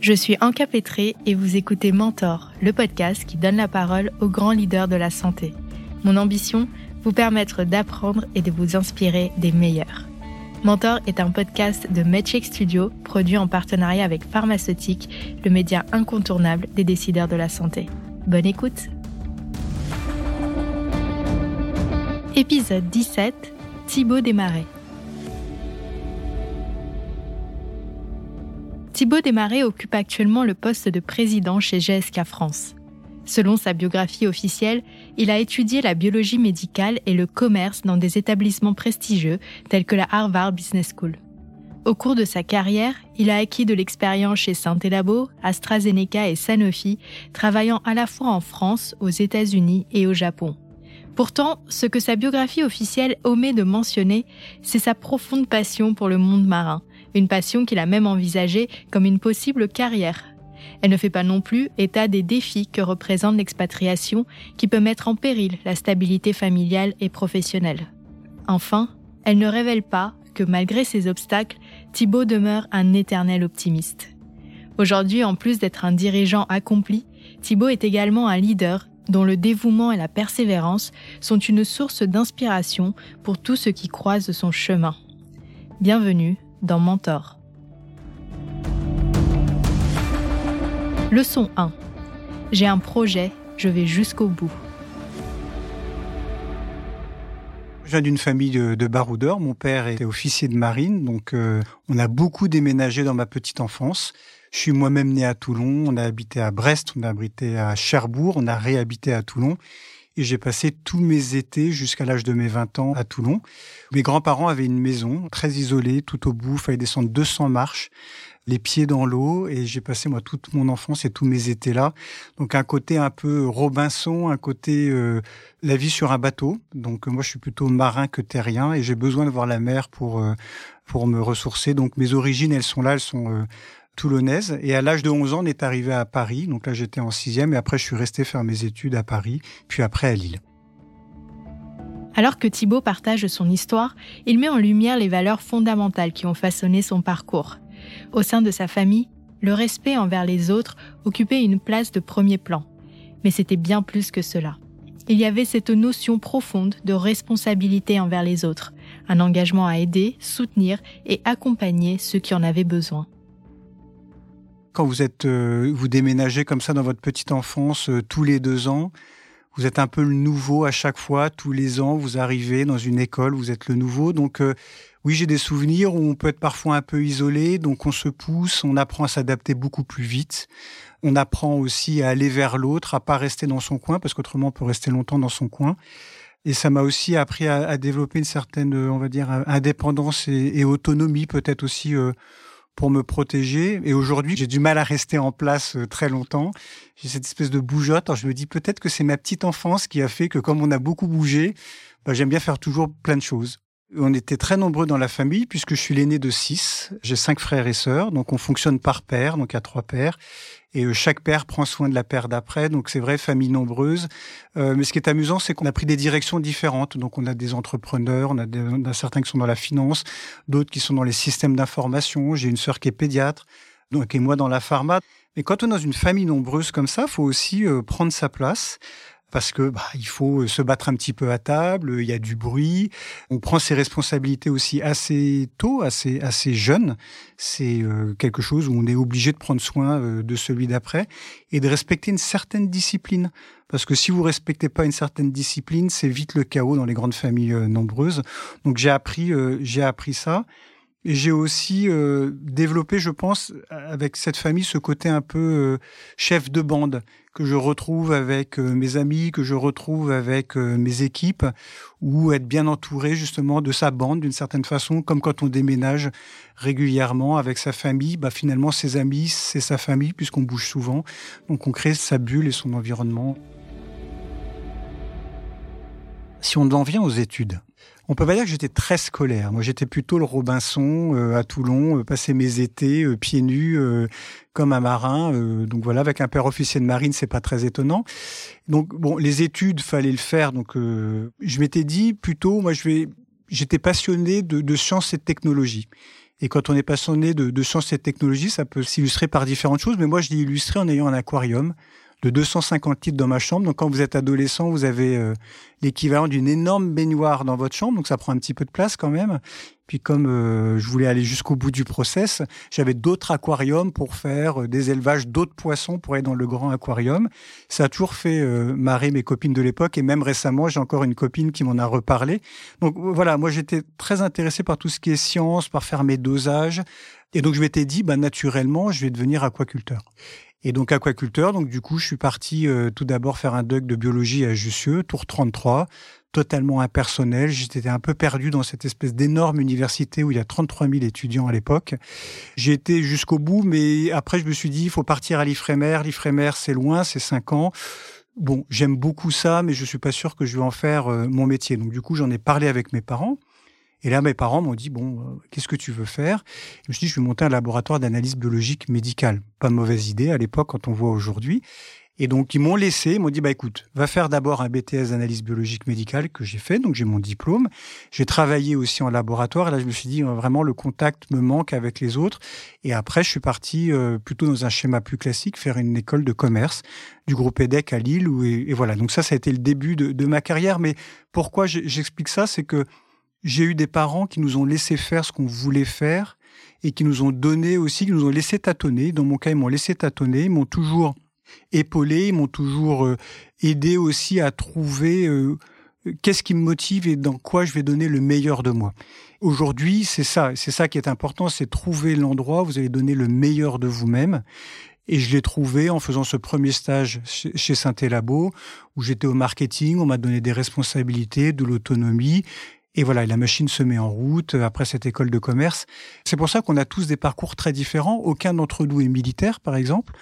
Je suis Anka Pétré et vous écoutez Mentor, le podcast qui donne la parole aux grands leaders de la santé. Mon ambition, vous permettre d'apprendre et de vous inspirer des meilleurs. Mentor est un podcast de MedCheck Studio produit en partenariat avec Pharmaceutique, le média incontournable des décideurs de la santé. Bonne écoute Épisode 17 Thibaut Desmarais Thibaut Desmarais occupe actuellement le poste de président chez GSK France. Selon sa biographie officielle, il a étudié la biologie médicale et le commerce dans des établissements prestigieux tels que la Harvard Business School. Au cours de sa carrière, il a acquis de l'expérience chez Saint-Elabo, AstraZeneca et Sanofi, travaillant à la fois en France, aux États-Unis et au Japon. Pourtant, ce que sa biographie officielle omet de mentionner, c'est sa profonde passion pour le monde marin, une passion qu'il a même envisagée comme une possible carrière. Elle ne fait pas non plus état des défis que représente l'expatriation qui peut mettre en péril la stabilité familiale et professionnelle. Enfin, elle ne révèle pas que malgré ces obstacles, Thibault demeure un éternel optimiste. Aujourd'hui, en plus d'être un dirigeant accompli, Thibault est également un leader dont le dévouement et la persévérance sont une source d'inspiration pour tous ceux qui croisent son chemin. Bienvenue dans Mentor. Leçon 1. J'ai un projet, je vais jusqu'au bout. Je viens d'une famille de, baroudeurs. Mon père était officier de marine, donc euh, on a beaucoup déménagé dans ma petite enfance. Je suis moi-même né à Toulon, on a habité à Brest, on a habité à Cherbourg, on a réhabité à Toulon. Et j'ai passé tous mes étés jusqu'à l'âge de mes 20 ans à Toulon. Mes grands-parents avaient une maison très isolée, tout au bout, fallait descendre 200 marches, les pieds dans l'eau, et j'ai passé moi toute mon enfance et tous mes étés là. Donc un côté un peu Robinson, un côté euh, la vie sur un bateau. Donc moi je suis plutôt marin que terrien, et j'ai besoin de voir la mer pour euh, pour me ressourcer. Donc mes origines, elles sont là, elles sont euh, toulonnaise. Et à l'âge de 11 ans, on est arrivé à Paris. Donc là, j'étais en sixième. Et après, je suis resté faire mes études à Paris, puis après à Lille. Alors que Thibault partage son histoire, il met en lumière les valeurs fondamentales qui ont façonné son parcours. Au sein de sa famille, le respect envers les autres occupait une place de premier plan. Mais c'était bien plus que cela. Il y avait cette notion profonde de responsabilité envers les autres, un engagement à aider, soutenir et accompagner ceux qui en avaient besoin. Quand vous êtes, euh, vous déménagez comme ça dans votre petite enfance euh, tous les deux ans, vous êtes un peu le nouveau à chaque fois. Tous les ans, vous arrivez dans une école, vous êtes le nouveau. Donc euh, oui, j'ai des souvenirs où on peut être parfois un peu isolé, donc on se pousse, on apprend à s'adapter beaucoup plus vite. On apprend aussi à aller vers l'autre, à pas rester dans son coin, parce qu'autrement on peut rester longtemps dans son coin. Et ça m'a aussi appris à, développer une certaine, on va dire, indépendance et, autonomie, peut-être aussi pour me protéger. Et aujourd'hui, j'ai du mal à rester en place euh, très longtemps. J'ai cette espèce de bougeotte. Alors je me dis peut-être que c'est ma petite enfance qui a fait que comme on a beaucoup bougé, bah, j'aime bien faire toujours plein de choses. On était très nombreux dans la famille puisque je suis l'aîné de six. J'ai cinq frères et sœurs, donc on fonctionne par père, donc à trois pères. Et euh, chaque père prend soin de la paire d'après, donc c'est vrai, famille nombreuse. Euh, mais ce qui est amusant, c'est qu'on a pris des directions différentes. Donc on a des entrepreneurs, on a, on a certains qui sont dans la finance, d'autres qui sont dans les systèmes d'information. J'ai une sœur qui est pédiatre, donc et moi dans la pharma. Mais quand on est dans une famille nombreuse comme ça, faut aussi euh, prendre sa place parce que bah, il faut se battre un petit peu à table, il y a du bruit, on prend ses responsabilités aussi assez tôt, assez assez jeune. C'est euh, quelque chose où on est obligé de prendre soin euh, de celui d'après et de respecter une certaine discipline. Parce que si vous respectez pas une certaine discipline, c'est vite le chaos dans les grandes familles euh, nombreuses. Donc j'ai appris j'ai appris ça. Et j'ai aussi euh, développé, je pense, avec cette famille, ce côté un peu euh, chef de bande que je retrouve avec euh, mes amis, que je retrouve avec mes équipes, ou être bien entouré justement de sa bande d'une certaine façon, comme quand on déménage régulièrement avec sa famille. Bah, finalement, ses amis, c'est sa famille puisqu'on bouge souvent. Donc on crée sa bulle et son environnement. Si on en vient aux études, on peut pas dire que j'étais très scolaire. Moi, j'étais plutôt le Robinson euh, à Toulon, euh, mes étés euh, pieds nus comme un marin. donc voilà, avec un père officier de marine, c'est pas très étonnant. Donc bon, les études, fallait le faire. Donc je m'étais dit plutôt, moi, je vais, j'étais passionné de, de sciences et de technologie. Et quand on est passionné de, de sciences et de technologie, ça peut s'illustrer par différentes choses. Mais moi, je l'ai illustré en ayant un aquarium de 250 litres dans ma chambre. Donc, quand vous êtes adolescent, vous avez euh, l'équivalent d'une énorme baignoire dans votre chambre. Donc, ça prend un petit peu de place quand même. Puis, comme euh, je voulais aller jusqu'au bout du process, j'avais d'autres aquariums pour faire euh, des élevages d'autres poissons pour aller dans le grand aquarium. Ça a toujours fait marrer mes copines de l'époque. Et même récemment, j'ai encore une copine qui m'en a reparlé. Donc, voilà, moi, j'étais très intéressé par tout ce qui est science, par faire mes dosages. Et donc, je m'étais dit, bah, naturellement, je vais devenir aquaculteur. Et donc aquaculteur, donc du coup, je suis parti euh, tout d'abord faire un doc de biologie à Jussieu, tour 33, totalement impersonnel. J'étais un peu perdu dans cette espèce d'énorme université où il y a 33 000 étudiants à l'époque. J'ai été jusqu'au bout, mais après, je me suis dit, il faut partir à l'Ifremer. L'Ifremer, c'est loin, c'est 5 ans. Bon, j'aime beaucoup ça, mais je suis pas sûr que je vais en faire euh, mon métier. Donc du coup, j'en ai parlé avec mes parents. Et là, mes parents m'ont dit, bon, euh, qu'est-ce que tu veux faire? Je me suis dit, je vais monter un laboratoire d'analyse biologique médicale. Pas de mauvaise idée à l'époque quand on voit aujourd'hui. Et donc, ils m'ont laissé, ils m'ont dit, bah écoute, va faire d'abord un BTS d'analyse biologique médicale que j'ai fait, donc j'ai mon diplôme. J'ai travaillé aussi en laboratoire, et là, je me suis dit, euh, vraiment, le contact me manque avec les autres. Et après, je suis parti euh, plutôt dans un schéma plus classique, faire une école de commerce du groupe EDEC à Lille. Et, voilà, donc ça, ça a été le début de ma carrière. Mais pourquoi j'explique ça? C'est que j'ai eu des parents qui nous ont laissé faire ce qu'on voulait faire et qui nous ont donné aussi, qui nous ont laissé tâtonner. Dans mon cas, ils m'ont laissé tâtonner, ils m'ont toujours épaulé, ils m'ont toujours euh, aidé aussi à trouver euh, qu'est-ce qui me motive et dans quoi je vais donner le meilleur de moi. Aujourd'hui, c'est ça, c'est ça qui est important, c'est trouver l'endroit où vous allez donner le meilleur de vous-même. Et je l'ai trouvé en faisant ce premier stage chez Synthé Labo, où j'étais au marketing, on m'a donné des responsabilités, de l'autonomie, et voilà, la machine se met en route euh, après cette école de commerce. C'est pour ça qu'on a tous des parcours très différents. Aucun d'entre nous est militaire, par exemple.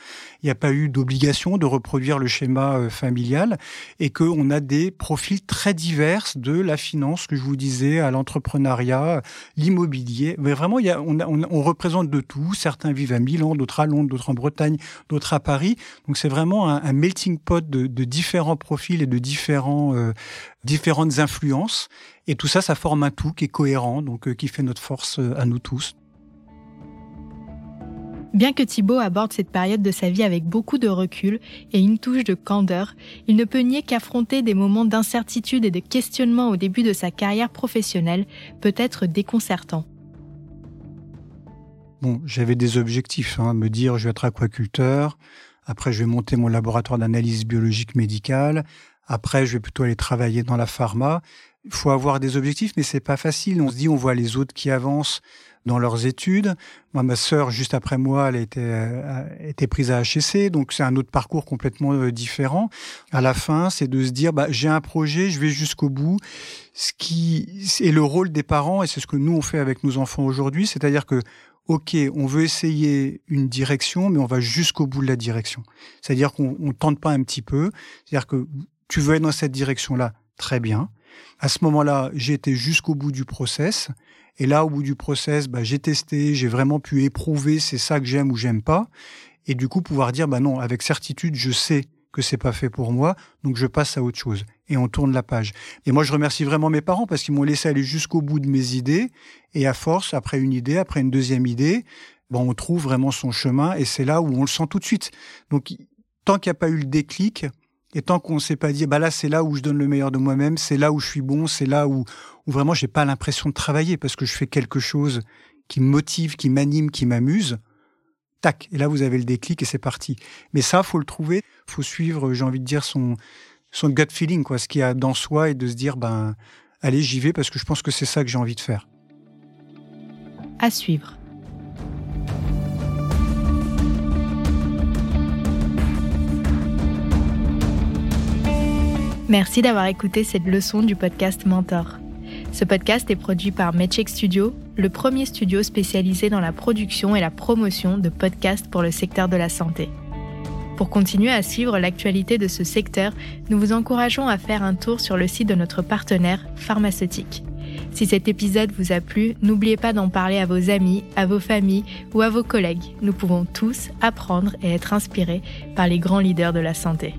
Il n'y a pas eu d'obligation de reproduire le schéma euh, familial et qu'on a des profils très divers de la finance, que je vous disais, à l'entrepreneuriat, l'immobilier. Mais vraiment, on, représente de tout. Certains vivent à Milan, d'autres à Londres, d'autres en Bretagne, d'autres à Paris. Donc c'est vraiment un, melting pot de, de, différents profils et de différents, euh, différentes influences. Et tout ça, ça forme un tout qui est cohérent, donc euh, qui fait notre force euh, à nous tous. Bien que Thibault aborde cette période de sa vie avec beaucoup de recul et une touche de candeur, il ne peut nier qu'affronter des moments d'incertitude et de questionnement au début de sa carrière professionnelle peut être déconcertant. Bon, j'avais des objectifs, hein, me dire je vais être aquaculteur, après je vais monter mon laboratoire d'analyse biologique médicale, après je vais plutôt aller travailler dans la pharma. Il faut avoir des objectifs, mais c'est pas facile. On se dit, on voit les autres qui avancent dans leurs études. Moi, ma sœur, juste après moi, elle a été, euh, prise à HSC, donc c'est un autre parcours complètement euh, différent. À la fin, c'est de se dire, bah, j'ai un projet, je vais jusqu'au bout. Ce qui est le rôle des parents, et c'est ce que nous on fait avec nos enfants aujourd'hui, c'est-à-dire que OK, on veut essayer une direction, mais on va jusqu'au bout de la direction. C'est-à-dire qu'on ne tente pas un petit peu. C'est-à-dire que tu veux être dans cette direction-là, très bien. À ce moment-là, j'ai été jusqu'au bout du process. Et là, au bout du process, bah, j'ai testé, j'ai vraiment pu éprouver c'est ça que j'aime ou j'aime pas. Et du coup, pouvoir dire, bah non, avec certitude, je sais que c'est pas fait pour moi, donc je passe à autre chose. Et on tourne la page. Et moi, je remercie vraiment mes parents parce qu'ils m'ont laissé aller jusqu'au bout de mes idées. Et à force, après une idée, après une deuxième idée, bon, on trouve vraiment son chemin et c'est là où on le sent tout de suite. Donc, tant qu'il n'y a pas eu le déclic, et tant qu'on ne s'est pas dit, bah là, c'est là où je donne le meilleur de moi-même, c'est là où je suis bon, c'est là où, où vraiment j'ai pas l'impression de travailler parce que je fais quelque chose qui me motive, qui m'anime, qui m'amuse. Tac. Et là, vous avez le déclic et c'est parti. Mais ça, faut le trouver. Faut suivre, j'ai envie de dire, son, son gut feeling, quoi, ce qu'il y a dans soi et de se dire, ben, allez, j'y vais parce que je pense que c'est ça que j'ai envie de faire. À suivre. Merci d'avoir écouté cette leçon du podcast Mentor. Ce podcast est produit par MedCheck Studio, le premier studio spécialisé dans la production et la promotion de podcasts pour le secteur de la santé. Pour continuer à suivre l'actualité de ce secteur, nous vous encourageons à faire un tour sur le site de notre partenaire pharmaceutique. Si cet épisode vous a plu, n'oubliez pas d'en parler à vos amis, à vos familles ou à vos collègues. Nous pouvons tous apprendre et être inspirés par les grands leaders de la santé.